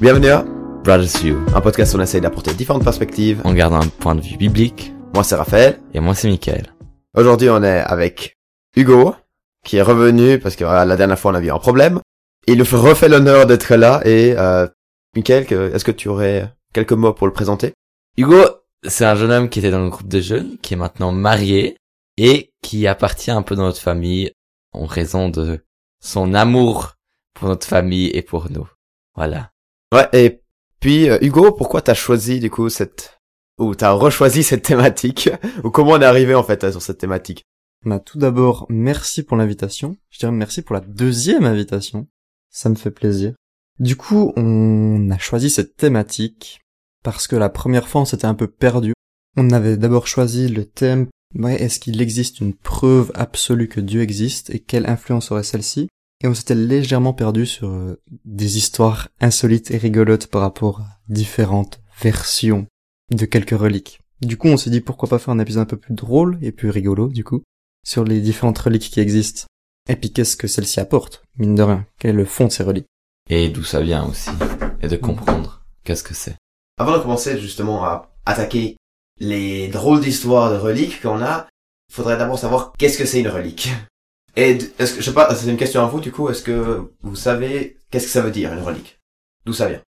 Bienvenue à Brothers View, un podcast où on essaye d'apporter différentes perspectives. en gardant un point de vue biblique. Moi c'est Raphaël. Et moi, c'est Michael. Aujourd'hui on est avec Hugo, qui est revenu parce que voilà, la dernière fois on a eu un problème. Il nous refait l'honneur d'être là et euh, Michael, est-ce que tu aurais quelques mots pour le présenter? Hugo, c'est un jeune homme qui était dans le groupe de jeunes, qui est maintenant marié et qui appartient un peu dans notre famille en raison de son amour pour notre famille et pour nous. Voilà. Ouais, et puis euh, Hugo, pourquoi t'as choisi du coup cette... ou t'as rechoisi cette thématique Ou comment on est arrivé en fait sur cette thématique? Bah, tout d'abord, merci pour l'invitation. Je dirais merci pour la deuxième invitation. Ça me fait plaisir. Du coup, on a choisi cette thématique parce que la première fois, on s'était un peu perdu. On avait d'abord choisi le thème, ouais, est-ce qu'il existe une preuve absolue que Dieu existe et quelle influence aurait celle-ci? Et on s'était légèrement perdu sur euh, des histoires insolites et rigolotes par rapport à différentes versions de quelques reliques. Du coup, on s'est dit pourquoi pas faire un épisode un peu plus drôle et plus rigolo, du coup, sur les différentes reliques qui existent. Et puis qu'est-ce que celles-ci apportent, mine de rien? Quel est le fond de ces reliques? Et d'où ça vient aussi? Et de comprendre qu'est-ce que c'est? Avant de commencer justement à attaquer les drôles d'histoires de reliques qu'on a, il faudrait d'abord savoir qu'est-ce que c'est une relique. Et est-ce que je sais pas, c'est une question à vous du coup, est-ce que vous savez qu'est-ce que ça veut dire une relique? D'où ça vient?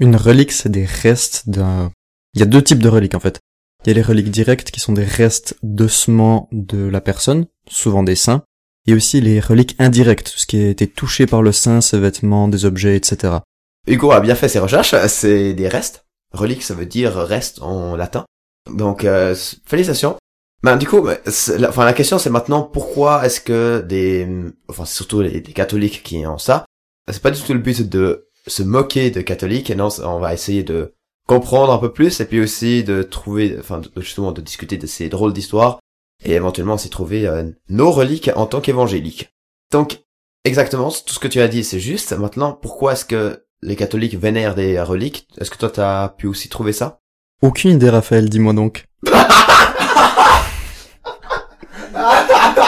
Une relique, c'est des restes d'un... Il y a deux types de reliques, en fait. Il y a les reliques directes, qui sont des restes d'ossements de la personne, souvent des saints, et aussi les reliques indirectes, ce qui a été touché par le saint, ses vêtements, des objets, etc. Hugo a bien fait ses recherches, c'est des restes. Relique ça veut dire reste en latin. Donc euh, félicitations. Ben du coup, c'est- la, enfin la question c'est maintenant pourquoi est-ce que des, enfin c'est surtout les, des catholiques qui ont ça. C'est pas du tout le but de se moquer de catholiques, et non, on va essayer de comprendre un peu plus et puis aussi de trouver, enfin de- justement de discuter de ces drôles d'histoires et éventuellement aussi trouver euh, nos reliques en tant qu'évangéliques. Donc exactement tout ce que tu as dit c'est juste. Maintenant pourquoi est-ce que les catholiques vénèrent des reliques? Est-ce que toi t'as pu aussi trouver ça? Aucune idée, Raphaël, dis-moi donc.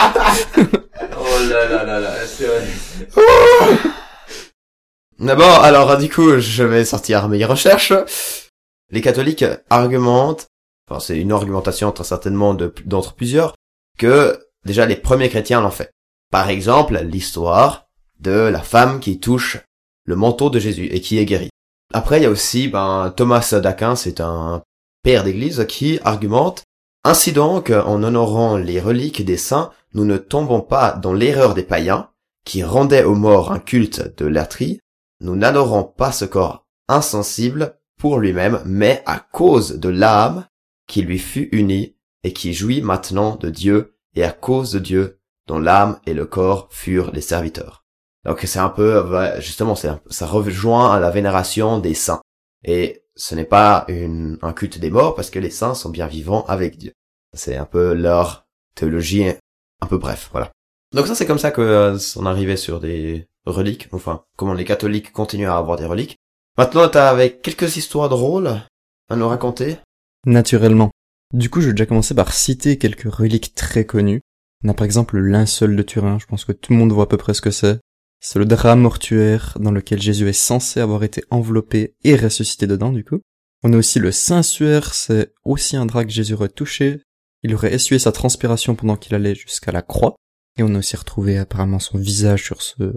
Oh là là là là, c'est vrai. D'abord, alors du coup, je vais sortir mes recherches. Les catholiques argumentent, enfin c'est une argumentation très certainement de- d'entre plusieurs, que déjà les premiers chrétiens l'ont fait. Par exemple, l'histoire de la femme qui touche le manteau de Jésus et qui est guérie. Après, il y a aussi ben, Thomas d'Aquin, c'est un père d'église qui argumente ainsi donc, en honorant les reliques des saints, nous ne tombons pas dans l'erreur des païens qui rendaient aux morts un culte de latrie nous n'adorons pas ce corps insensible pour lui-même, mais à cause de l'âme qui lui fut unie et qui jouit maintenant de Dieu, et à cause de Dieu, dont l'âme et le corps furent les serviteurs. Donc c'est un peu, justement, ça rejoint à la vénération des saints. Et ce n'est pas un culte des morts parce que les saints sont bien vivants avec Dieu. C'est un peu leur théologie, un peu bref, voilà. Donc ça c'est comme ça que euh, on arrivait sur des reliques, enfin comment les catholiques continuent à avoir des reliques. Maintenant t'as avec quelques histoires drôles à nous raconter. Naturellement. Du coup, je vais déjà commencer par citer quelques reliques très connues. On a par exemple le linceul de Turin, je pense que tout le monde voit à peu près ce que c'est. C'est le drap mortuaire dans lequel Jésus est censé avoir été enveloppé et ressuscité dedans, du coup. On a aussi le Saint-Suaire, c'est aussi un drap que Jésus aurait touché. Il aurait essuyé sa transpiration pendant qu'il allait jusqu'à la croix. Et on a aussi retrouvé apparemment son visage sur ce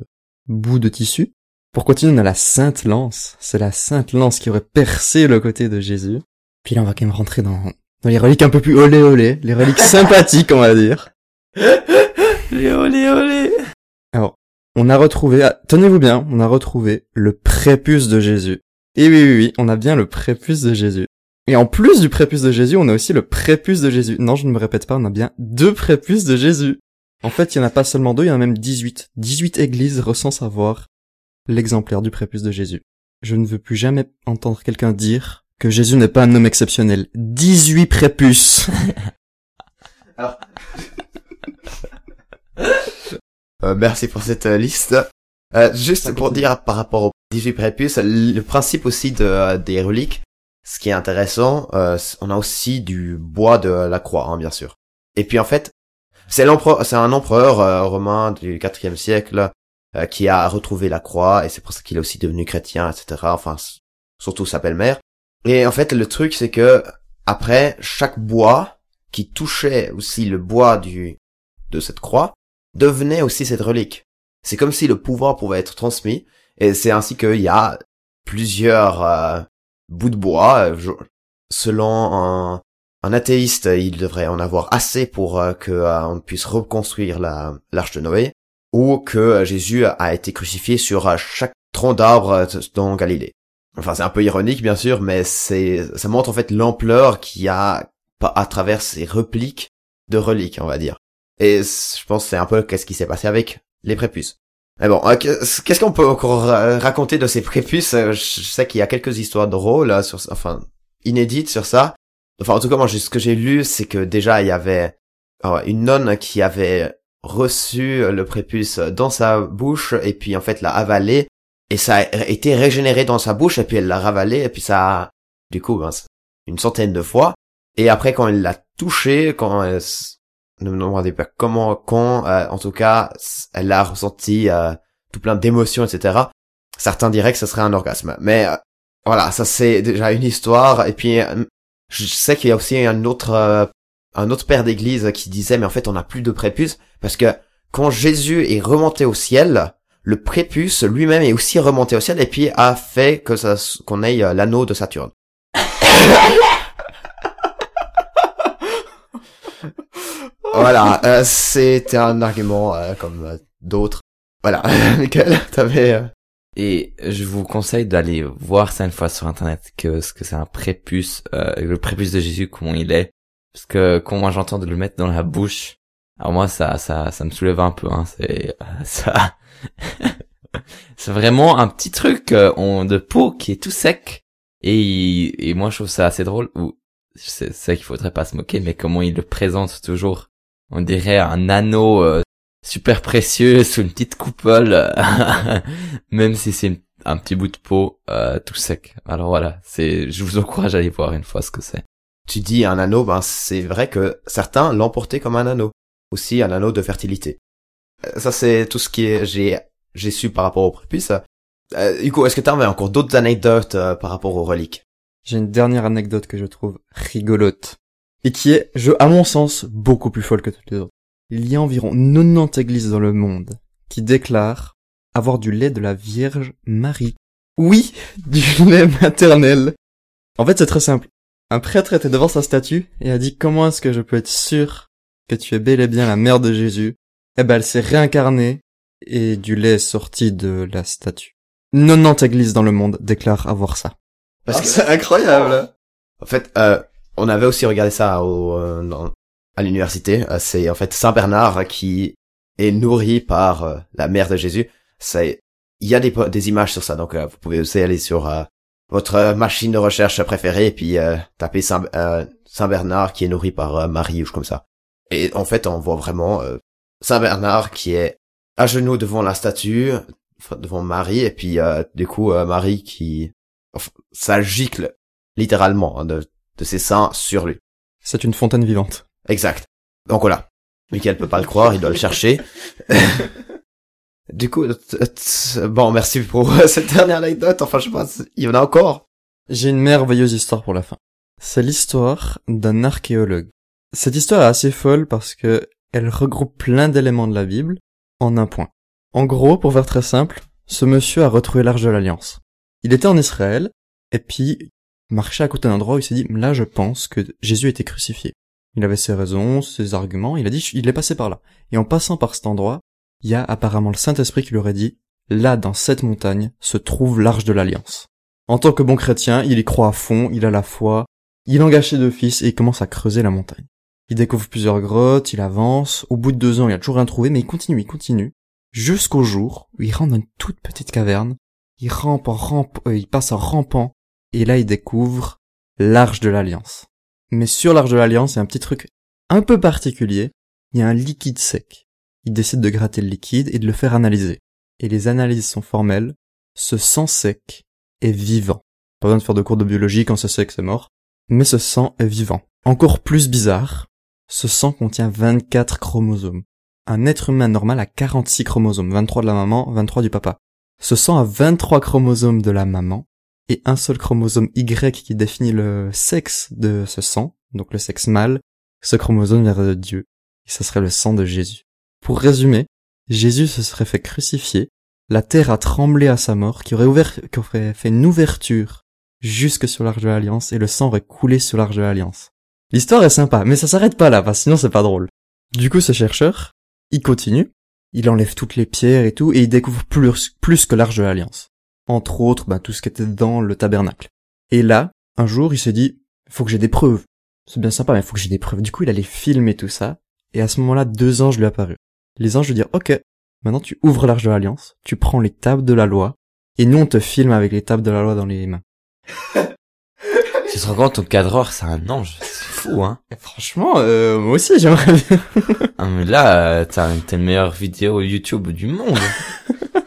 bout de tissu. Pour continuer, on a la Sainte Lance. C'est la Sainte Lance qui aurait percé le côté de Jésus. Puis là, on va quand même rentrer dans, dans les reliques un peu plus olé olé, les reliques sympathiques, on va dire. Les olé olé. Alors, on a retrouvé, ah, tenez-vous bien, on a retrouvé le prépuce de Jésus. Et oui, oui, oui, on a bien le prépuce de Jésus. Et en plus du prépuce de Jésus, on a aussi le prépuce de Jésus. Non, je ne me répète pas, on a bien deux prépuces de Jésus. En fait, il n'y en a pas seulement deux, il y en a même 18. 18 églises recensent avoir l'exemplaire du prépuce de Jésus. Je ne veux plus jamais entendre quelqu'un dire que Jésus n'est pas un homme exceptionnel. 18 prépuces. Euh, merci pour cette euh, liste. Euh, juste pour dire par rapport aux 18 prépuces, le principe aussi de, des reliques, ce qui est intéressant, euh, on a aussi du bois de la croix, hein, bien sûr. Et puis en fait, c'est l'empereur, c'est un empereur euh, romain du IVe siècle euh, qui a retrouvé la croix et c'est pour ça qu'il est aussi devenu chrétien, etc. Enfin, surtout sa belle-mère. Et en fait, le truc, c'est que après, chaque bois qui touchait aussi le bois du de cette croix devenait aussi cette relique. C'est comme si le pouvoir pouvait être transmis, et c'est ainsi qu'il y a plusieurs bouts de bois. euh, Selon un, un athéiste, il devrait en avoir assez pour euh, que euh, on puisse reconstruire la l'arche de Noé, ou que Jésus a été crucifié sur chaque tronc d'arbre dans Galilée. Enfin, c'est un peu ironique, bien sûr, mais ça montre en fait l'ampleur qu'il y a à travers ces répliques de reliques, on va dire. Et je pense c'est un peu qu'est-ce qui s'est passé avec les prépuces. Mais bon, euh, qu'est- qu'est-ce qu'on peut encore euh, raconter de ces prépuces? Euh, Je sais qu'il y a quelques histoires drôles, là, sur, enfin, inédites sur ça. Enfin, en tout cas, moi, ce que j'ai lu, c'est que déjà, il y avait euh, une nonne qui avait reçu le prépuce dans sa bouche, et puis, en fait, l'a avalé, et ça a été régénéré dans sa bouche, et puis elle l'a ravalé, et puis ça a, du coup, ben, une centaine de fois. Et après, quand elle l'a touché, quand elle, ne me demandez pas comment, quand, euh, en tout cas, elle a ressenti euh, tout plein d'émotions, etc. Certains diraient que ce serait un orgasme. Mais euh, voilà, ça c'est déjà une histoire. Et puis, euh, je sais qu'il y a aussi un autre, euh, un autre père d'église qui disait, mais en fait, on n'a plus de prépuce parce que quand Jésus est remonté au ciel, le prépuce lui-même est aussi remonté au ciel et puis a fait que ça, qu'on ait euh, l'anneau de Saturne. Voilà, euh, c'était un argument euh, comme euh, d'autres. Voilà, Michael, t'avais... euh, Et je vous conseille d'aller voir ça une fois sur internet que ce que c'est un prépuce, euh, le prépuce de Jésus comment il est, parce que quand moi j'entends de le mettre dans la bouche, alors moi ça ça ça me soulève un peu, hein, c'est euh, ça, c'est vraiment un petit truc en- de peau qui est tout sec. Et et moi je trouve ça assez drôle ou c'est c'est qu'il faudrait pas se moquer, mais comment il le présente toujours, on dirait un anneau euh, super précieux sous une petite coupole, euh, même si c'est un petit bout de peau euh, tout sec. Alors voilà, c'est, je vous encourage à aller voir une fois ce que c'est. tu dis un anneau, ben c'est vrai que certains l'ont porté comme un anneau. Aussi un anneau de fertilité. Ça c'est tout ce qui est j'ai j'ai su par rapport au prépuce. Euh, Hugo, est-ce que tu avais encore d'autres anecdotes euh, par rapport aux reliques? J'ai une dernière anecdote que je trouve rigolote. Et qui est, je, à mon sens, beaucoup plus folle que toutes les autres. Il y a environ 90 églises dans le monde qui déclarent avoir du lait de la Vierge Marie. Oui, du lait maternel. En fait, c'est très simple. Un prêtre était devant sa statue et a dit comment est-ce que je peux être sûr que tu es bel et bien la mère de Jésus? Eh ben, elle s'est réincarnée et du lait est sorti de la statue. 90 églises dans le monde déclarent avoir ça. Parce Ah, que c'est incroyable. en fait, euh, on avait aussi regardé ça au euh, dans- à l'université. Euh, c'est en fait Saint Bernard qui est nourri par euh, la mère de Jésus. C'est il y a des des images sur ça, donc euh, vous pouvez aussi aller sur euh, votre machine de recherche préférée et puis taper Saint, Saint Bernard qui est nourri par Marie ou comme ça. Et en fait, on voit vraiment Saint Bernard qui est à genoux devant la statue, devant Marie, et puis du coup Marie qui, enfin, ça gicle littéralement hein, de ses seins sur lui. C'est une fontaine vivante. Exact. Donc voilà. Michael peut pas le croire, il doit le chercher. du coup, bon, merci pour cette dernière anecdote. Enfin, je sais pas, il y en a encore. J'ai une merveilleuse histoire pour la fin. C'est l'histoire d'un archéologue. Cette histoire est assez folle parce que elle regroupe plein d'éléments de la Bible en un point. En gros, pour faire très simple, ce monsieur a retrouvé l'arche de l'Alliance. Il était en Israël, et puis marchait à côté d'un endroit où il s'est dit, là je pense que Jésus était crucifié. Il avait ses raisons, ses arguments, il a dit, il est passé par là. Et en passant par cet endroit, il y a apparemment le Saint-Esprit qui lui aurait dit, là dans cette montagne se trouve l'arche de l'Alliance. En tant que bon chrétien, il y croit à fond, il a la foi, il engage ses deux fils et il commence à creuser la montagne. Il découvre plusieurs grottes, il avance, au bout de deux ans il a toujours rien trouvé, mais il continue, il continue, jusqu'au jour où il rentre dans une toute petite caverne, il rampe en rampe, euh, il passe en rampant, et là il découvre l'arche de l'Alliance. Mais sur l'arche de l'Alliance, il y a un petit truc un peu particulier, il y a un liquide sec. Il décide de gratter le liquide et de le faire analyser. Et les analyses sont formelles, ce sang sec est vivant. Pas besoin de faire de cours de biologie quand c'est sec, c'est mort. Mais ce sang est vivant. Encore plus bizarre, ce sang contient 24 chromosomes. Un être humain normal a 46 chromosomes, 23 de la maman, 23 du papa. Ce sang a 23 chromosomes de la maman et un seul chromosome Y qui définit le sexe de ce sang, donc le sexe mâle, ce chromosome vient de Dieu, et ce serait le sang de Jésus. Pour résumer, Jésus se serait fait crucifier, la terre a tremblé à sa mort, qui aurait ouvert, fait une ouverture jusque sur l'arche de l'alliance, et le sang aurait coulé sur l'arche de l'alliance. L'histoire est sympa, mais ça s'arrête pas là, parce que sinon c'est pas drôle. Du coup, ce chercheur, il continue, il enlève toutes les pierres et tout, et il découvre plus que l'arche de l'alliance. Entre autres, bah, tout ce qui était dans le tabernacle. Et là, un jour, il s'est dit, faut que j'ai des preuves. C'est bien sympa, mais faut que j'ai des preuves. Du coup, il allait filmer tout ça, et à ce moment-là, deux anges lui apparurent. Les anges lui dirent, ok, maintenant tu ouvres l'arche de l'alliance, tu prends les tables de la loi, et nous on te filme avec les tables de la loi dans les mains. Tu te rends compte, ton cadreur, c'est un ange. C'est fou, hein. Et franchement, euh, moi aussi j'aimerais bien. Ah, mais là, euh, t'as t'as une meilleure vidéo YouTube du monde.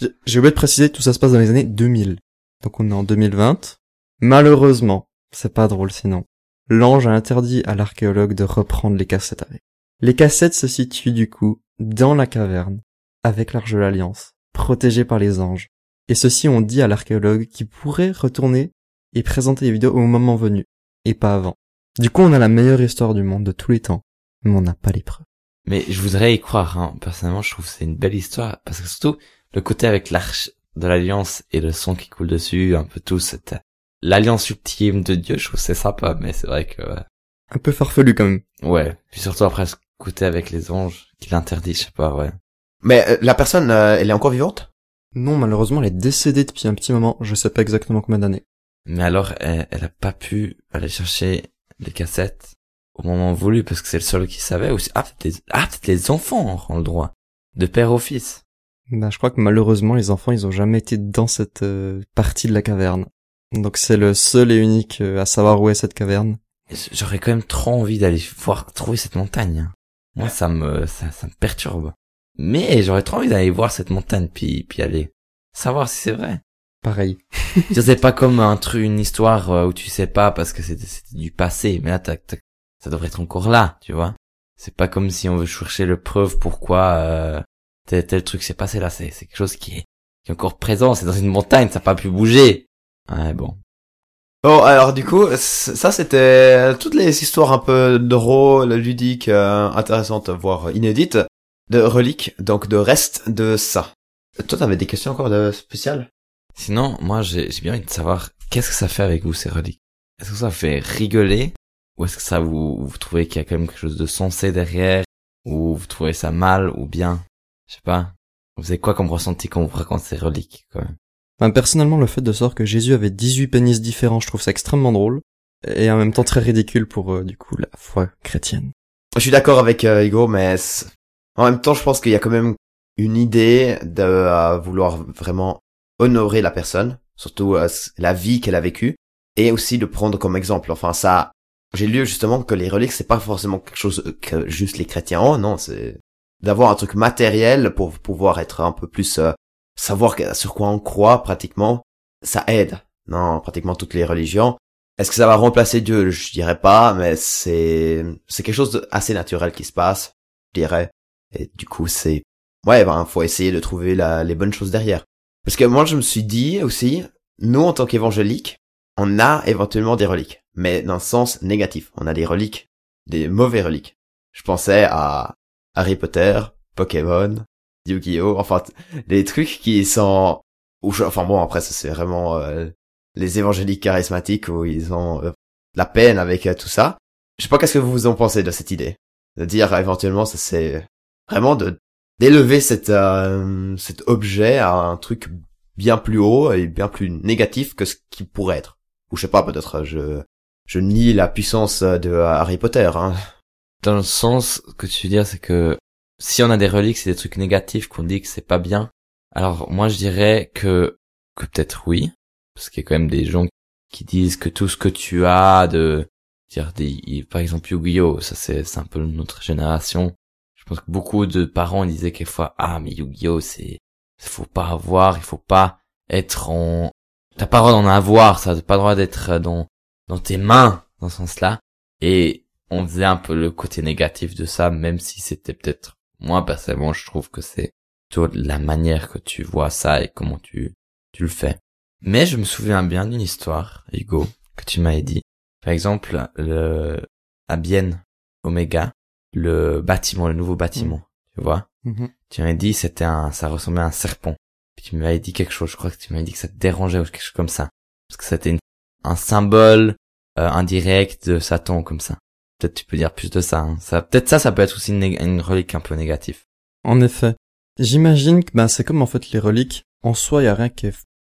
J'ai- oublié de préciser, tout ça se passe dans les années 2000. Donc on est en 2020. Malheureusement, c'est pas drôle sinon. L'ange a interdit à l'archéologue de reprendre les cassettes avec. Les cassettes se situent du coup dans la caverne, avec l'arche de l'Alliance, protégée par les anges. Et ceux-ci ont dit à l'archéologue qu'il pourrait retourner et présenter les vidéos au moment venu, et pas avant. Du coup, on a la meilleure histoire du monde de tous les temps, mais on n'a pas les preuves. Mais je voudrais y croire, hein. Personnellement, je trouve que c'est une belle histoire. Parce que surtout, le côté avec l'arche de l'alliance et le son qui coule dessus, un peu tout, cette, l'alliance ultime de Dieu, je trouve que c'est sympa, mais c'est vrai que, ouais. Un peu farfelu quand même. Ouais. Puis surtout après ce côté avec les anges, qui l'interdit, je sais pas, ouais. Mais euh, la personne, euh, elle est encore vivante? Non, malheureusement, elle est décédée depuis un petit moment, je sais pas exactement combien d'années. Mais alors, elle, elle a pas pu aller chercher les cassettes au moment voulu, parce que c'est le seul qui savait, ou c'est- ah, peut-être les, ah, peut-être les enfants ont le droit. De père au fils. Bah, je crois que malheureusement, les enfants, ils ont jamais été dans cette euh, partie de la caverne. Donc c'est le seul et unique euh, à savoir où est cette caverne. J'aurais quand même trop envie d'aller voir, trouver cette montagne. Moi, ça me, ça, ça me perturbe. Mais j'aurais trop envie d'aller voir cette montagne, puis, puis aller savoir si c'est vrai. Pareil. Je sais pas comme un truc, une histoire euh, où tu sais pas parce que c'était du passé, mais là, t'as- t'as- ça devrait être encore là, tu vois. C'est pas comme si on veut chercher le preuve pourquoi euh, tel, tel truc s'est passé là. C'est quelque chose qui est, qui est encore présent. C'est dans une montagne, ça n'a pas pu bouger. Ouais, bon. Bon, alors du coup, ça c'était toutes les histoires un peu drôles, ludiques, euh, intéressantes, voire inédites, de reliques, donc de restes de ça. Toi, t'avais des questions encore de spéciales? Sinon, moi, j'ai bien envie de savoir qu'est-ce que ça fait avec vous ces reliques? Est-ce que ça fait rigoler? Ou est-ce que ça vous vous trouvez qu'il y a quand même quelque chose de sensé derrière? Ou vous trouvez ça mal ou bien, je sais pas. Vous avez quoi comme ressenti quand on vous raconte ces reliques quand même? Enfin, personnellement, le fait de savoir que Jésus avait 18 pénis différents, je trouve ça extrêmement drôle. Et en même temps très ridicule pour, euh, du coup, la foi chrétienne. Je suis d'accord avec euh, Hugo, mais en même temps, je pense qu'il y a quand même une idée de euh, vouloir vraiment honorer la personne, surtout euh, la vie qu'elle a vécue, et aussi de prendre comme exemple. Enfin, ça, j'ai lu justement que les reliques, c'est pas forcément quelque chose que juste les chrétiens ont, non, c'est d'avoir un truc matériel pour pouvoir être un peu plus euh, savoir sur quoi on croit pratiquement. Ça aide, non, pratiquement toutes les religions. Est-ce que ça va remplacer Dieu? Je dirais pas, mais c'est c'est quelque chose d'assez naturel qui se passe, je dirais. Et du coup, c'est ouais, ben faut essayer de trouver la, les bonnes choses derrière. Parce que moi, je me suis dit aussi, nous en tant qu'évangéliques, on a éventuellement des reliques, mais dans le sens négatif. On a des reliques, des mauvais reliques. Je pensais à Harry Potter, Pokémon, Yu-Gi-Oh, enfin des trucs qui sont ou enfin bon après c'est vraiment euh, les évangéliques charismatiques où ils ont euh, la peine avec euh, tout ça. Je sais pas qu'est-ce que vous en pensez de cette idée. De dire éventuellement ça c'est vraiment de d'élever cet euh, cet objet à un truc bien plus haut et bien plus négatif que ce qu'il pourrait être. Ou je sais pas peut-être euh, je je nie la puissance euh, de Harry Potter hein. Dans le sens que tu veux dire, c'est que si on a des reliques, c'est des trucs négatifs qu'on dit que c'est pas bien. Alors moi, je dirais que que peut-être oui, parce qu'il y a quand même des gens qui disent que tout ce que tu as de dire des par exemple Yu-Gi-Oh, ça c'est c'est un peu notre génération. Je pense que beaucoup de parents disaient quelquefois ah mais Yu-Gi-Oh c'est faut pas avoir, il faut pas être en t'as pas le droit d'en avoir, ça t'as pas le droit d'être dans dans tes mains dans ce sens-là. Et on faisait un peu le côté négatif de ça, même si c'était peut-être moi personnellement, je trouve que c'est plutôt la manière que tu vois ça et comment tu tu le fais. Mais je me souviens bien d'une histoire, Hugo, que tu m'avais dit. Par exemple, le, à Bienne, Omega, le bâtiment, le nouveau bâtiment, tu vois. Mhm. Tu m'avais dit c'était un, ça ressemblait à un serpent. Puis tu m'avais dit quelque chose, je crois que tu m'avais dit que ça te dérangeait ou quelque chose comme ça. Parce que c'était une- un symbole euh, indirect de Satan comme ça. Peut-être tu peux dire plus de ça. hein. Ça, peut-être ça, ça peut être aussi une, une relique un peu négative. En effet. J'imagine que ben, c'est comme en fait les reliques. En soi, il y a rien qui est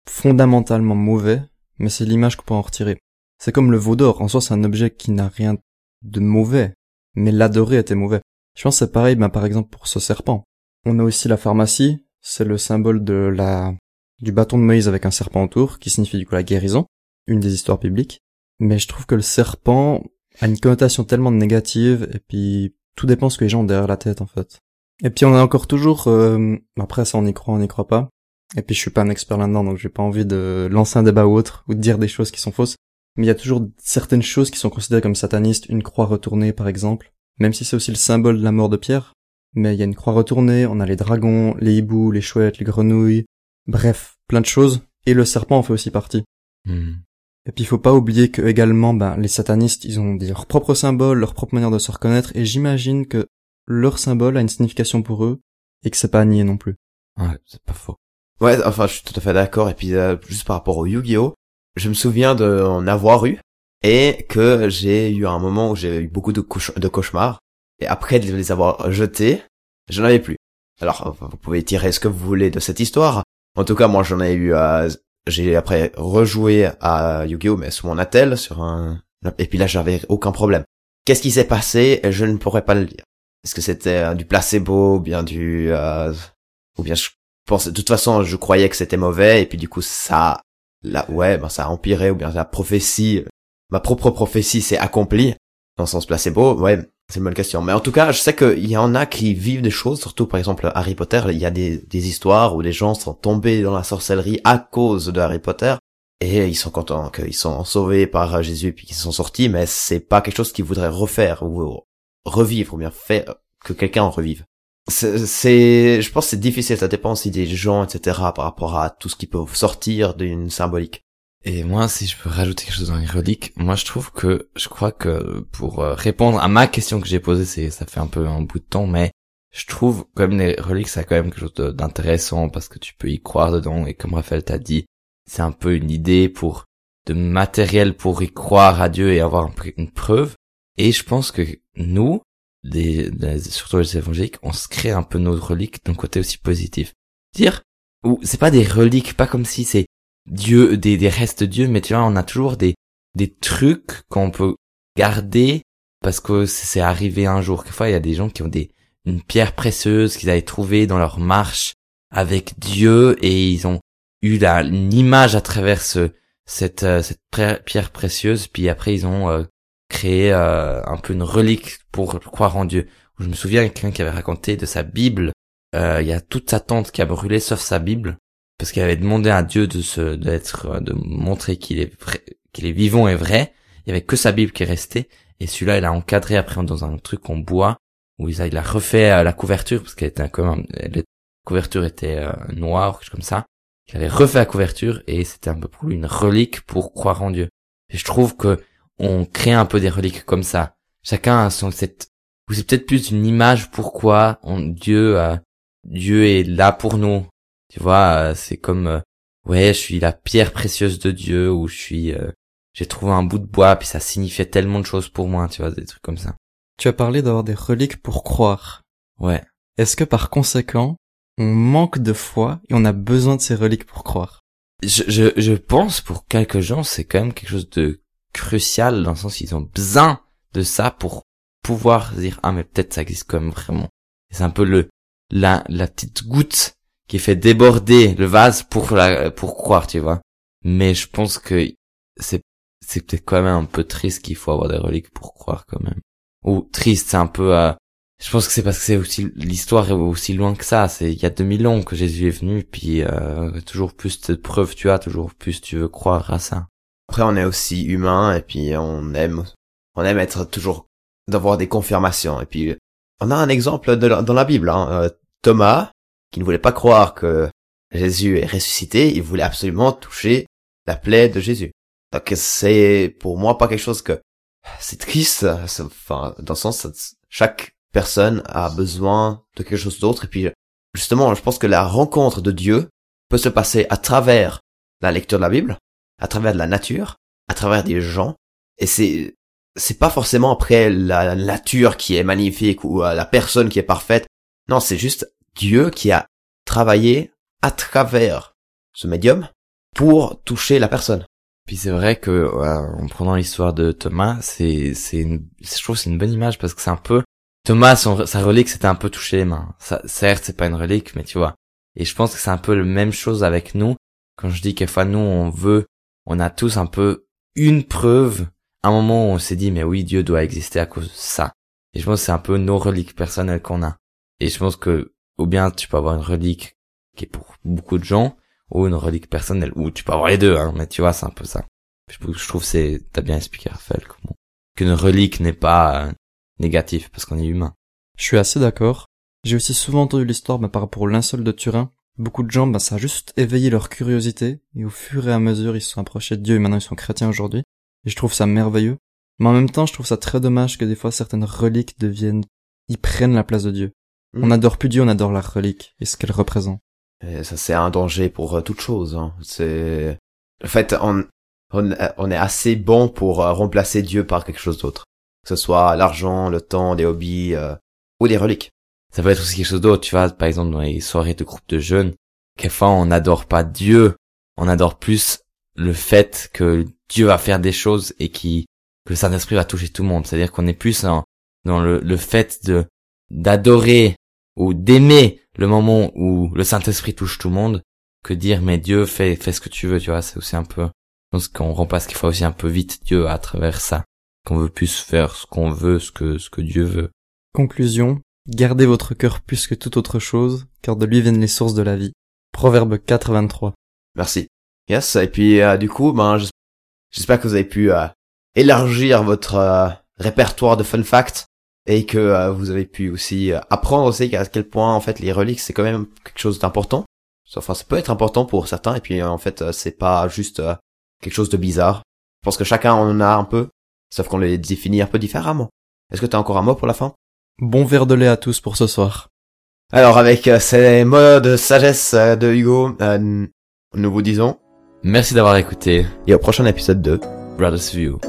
fondamentalement mauvais, mais c'est l'image qu'on peut en retirer. C'est comme le veau d'or. En soi, c'est un objet qui n'a rien de mauvais, mais l'adorer était mauvais. Je pense que c'est pareil, ben, par exemple, pour ce serpent. On a aussi la pharmacie. C'est le symbole de la, du bâton de Moïse avec un serpent autour, qui signifie du coup la guérison. Une des histoires bibliques. Mais je trouve que le serpent a une connotation tellement négative, et puis tout dépend ce que les gens ont derrière la tête, en fait. Et puis on a encore toujours, euh, après ça on y croit, on y croit pas. Et puis je suis pas un expert là-dedans, donc j'ai pas envie de lancer un débat ou autre, ou de dire des choses qui sont fausses. Mais il y a toujours certaines choses qui sont considérées comme satanistes, une croix retournée par exemple, même si c'est aussi le symbole de la mort de Pierre. Mais il y a une croix retournée, on a les dragons, les hiboux, les chouettes, les grenouilles, bref, plein de choses. Et le serpent en fait aussi partie. Hmm. Et puis il faut pas oublier que également, ben, les satanistes, ils ont leurs propres symboles, leur propre manière de se reconnaître, et j'imagine que leur symbole a une signification pour eux, et que c'est pas à nier non plus. Ouais, c'est pas faux. Ouais, enfin, je suis tout à fait d'accord. Et puis, euh, juste par rapport au Yu-Gi-Oh, je me souviens de en avoir eu et que j'ai eu un moment où j'ai eu beaucoup de, cauch- de cauchemars. Et après de les avoir jetés, j'en avais plus. Alors, vous pouvez tirer ce que vous voulez de cette histoire. En tout cas, moi, j'en ai eu. euh, j'ai après rejoué à Yu-Gi-Oh, mais sur mon attel, sur un. Et puis là, j'avais aucun problème. Qu'est-ce qui s'est passé? Je ne pourrais pas le dire. Est-ce que c'était euh, du placebo, ou bien du, euh, ou bien je pense, de toute façon, je croyais que c'était mauvais, et puis du coup, ça, là, ouais, ben, ça a empiré, ou bien la prophétie, ma propre prophétie s'est accomplie, dans le sens placebo, ouais, c'est une bonne question. Mais en tout cas, je sais qu'il y en a qui vivent des choses, surtout par exemple Harry Potter, il y a des, histoires où des gens sont tombés dans la sorcellerie à cause de Harry Potter, et ils sont contents qu'ils sont sauvés par Jésus puis qu'ils sont sortis, mais c'est pas quelque chose qu'ils voudraient refaire ou revivre ou bien faire que quelqu'un en revive. C'est, c'est- je pense que c'est difficile, ça dépend aussi des gens, etc., par rapport à tout ce qui peut sortir d'une symbolique. Et moi, si je peux rajouter quelque chose dans les reliques, moi je trouve que, je crois que pour euh, répondre à ma question que j'ai posée, c'est, ça fait un peu un bout de temps, mais je trouve quand même les reliques, ça a quand même quelque chose d'intéressant parce que tu peux y croire dedans et comme Raphaël t'a dit, c'est un peu une idée pour de matériel pour y croire à Dieu et avoir une preuve. Et je pense que nous, les, les- surtout les évangéliques, on se crée un peu nos reliques d'un côté aussi positif. Dire, ou c'est pas des reliques, pas comme si c'est Dieu, des, des restes de Dieu, mais tu vois, on a toujours des, des trucs qu'on peut garder parce que c'est arrivé un jour. Quelquefois, il y a des gens qui ont des, une pierre précieuse qu'ils avaient trouvée dans leur marche avec Dieu et ils ont eu la, une image à travers ce, cette, euh, cette pierre précieuse, puis après ils ont euh, créé euh, un peu une relique pour croire en Dieu. Je me souviens quelqu'un qui avait raconté de sa Bible, il y a toute sa tente qui a brûlé sauf sa Bible, parce qu'il avait demandé à Dieu de se, d'être, euh, de montrer qu'il est qu'il est vivant et vrai. Il y avait que sa Bible qui est restée, et celui-là il a encadré après dans un truc en bois où il a, il refait euh, la couverture parce qu'elle était comme la couverture était euh, noire quelque chose comme ça. Il avait refait la couverture et c'était un peu pour lui une relique pour croire en Dieu. Et je trouve que on crée un peu des reliques comme ça. Chacun a son cette ou c'est peut-être plus une image pourquoi Dieu euh, Dieu est là pour nous. Tu vois, euh, c'est comme euh, ouais, je suis la pierre précieuse de Dieu ou je suis euh, j'ai trouvé un bout de bois puis ça signifiait tellement de choses pour moi, tu vois, des trucs comme ça. Tu as parlé d'avoir des reliques pour croire. Ouais. Est-ce que par conséquent, on manque de foi et on a besoin de ces reliques pour croire? Je, je, je pense pour quelques gens, c'est quand même quelque chose de crucial dans le sens qu'ils ont besoin de ça pour pouvoir dire ah mais peut-être ça existe quand même vraiment. C'est un peu le la la petite goutte qui fait déborder le vase pour la pour croire, tu vois. Mais je pense que c'est c'est peut-être quand même un peu triste qu'il faut avoir des reliques pour croire quand même. Ou triste, c'est un peu euh, je pense que c'est parce que c'est aussi l'histoire est aussi loin que ça. C'est il y a 2000 ans que Jésus est venu, puis euh, toujours plus de preuves tu as, toujours plus tu veux croire à ça. Après, on est aussi humain, et puis on aime, on aime être toujours, d'avoir des confirmations. Et puis, on a un exemple de dans la Bible, hein, euh, Thomas, qui ne voulait pas croire que Jésus est ressuscité, il voulait absolument toucher la plaie de Jésus. Donc c'est pour moi pas quelque chose que c'est triste, enfin dans le sens chaque personne a besoin de quelque chose d'autre et puis justement je pense que la rencontre de Dieu peut se passer à travers la lecture de la Bible, à travers de la nature, à travers des gens et c'est c'est pas forcément après la nature qui est magnifique ou euh, la personne qui est parfaite. Non, c'est juste Dieu qui a travaillé à travers ce médium pour toucher la personne. Puis c'est vrai que euh, en prenant l'histoire de Thomas, c'est c'est une, je trouve c'est une bonne image parce que c'est un peu Thomas sa relique c'était un peu toucher les mains. Certes c'est pas une relique mais tu vois. Et je pense que c'est un peu la même chose avec nous quand je dis quelquefois nous on veut, on a tous un peu une preuve, un moment où on s'est dit mais oui Dieu doit exister à cause de ça. Et je pense que c'est un peu nos reliques personnelles qu'on a. Et je pense que ou bien tu peux avoir une relique qui est pour beaucoup de gens ou une relique personnelle, ou tu peux avoir les deux, hein, mais tu vois, c'est un peu ça. Je, trouve c'est, t'as bien expliqué, Raphaël, comment, qu'une relique n'est pas euh, négatif, parce qu'on est humain. Je suis assez d'accord. J'ai aussi souvent entendu l'histoire bah, par rapport au linceul de Turin. Beaucoup de gens, bah, ça a juste éveillé leur curiosité, et au fur et à mesure, ils se sont approchés de Dieu, et maintenant ils sont chrétiens aujourd'hui. Et je trouve ça merveilleux. Mais en même temps, je trouve ça très dommage que des fois certaines reliques deviennent, ils prennent la place de Dieu. Mm. On adore plus Dieu, on adore la relique, et ce qu'elle représente. Et ça c'est un danger pour euh, toute chose. Hein. C'est en fait on, on on est assez bon pour euh, remplacer Dieu par quelque chose d'autre, que ce soit l'argent, le temps, les hobbies euh, ou des reliques. Ça peut être aussi quelque chose d'autre, tu vois, par exemple, dans les soirées de groupe de jeunes, quelquefois on n'adore pas Dieu, on adore plus le fait que Dieu va faire des choses et qui, que le Saint-Esprit va toucher tout le monde. C'est-à-dire qu'on est plus en- dans le, le fait de, d'adorer ou d'aimer le moment où le Saint-Esprit touche tout le monde que dire mais Dieu fais fais ce que tu veux tu vois c'est aussi un peu je pense qu'on remplace qu'il faut aussi un peu vite Dieu à travers ça qu'on veut plus faire ce qu'on veut ce que ce que Dieu veut Conclusion, gardez votre cœur plus que toute autre chose, car de lui viennent les sources de la vie. Proverbe 4, 23. Merci. Yes. Et puis euh, du coup, ben j'es- j'espère que vous avez pu euh, élargir votre euh, répertoire de fun facts et que euh, vous avez pu aussi euh, apprendre aussi à quel point en fait les reliques c'est quand même quelque chose d'important. Enfin, ça peut être important pour certains et puis euh, en fait euh, c'est pas juste euh, quelque chose de bizarre. Je pense que chacun en a un peu, sauf qu'on les définit un peu différemment. Est-ce que tu as encore un mot pour la fin? Bon verre de lait à tous pour ce soir. Alors avec euh, ces mots de sagesse euh, de Hugo, euh, nous vous disons merci d'avoir écouté et au prochain épisode de Brothers View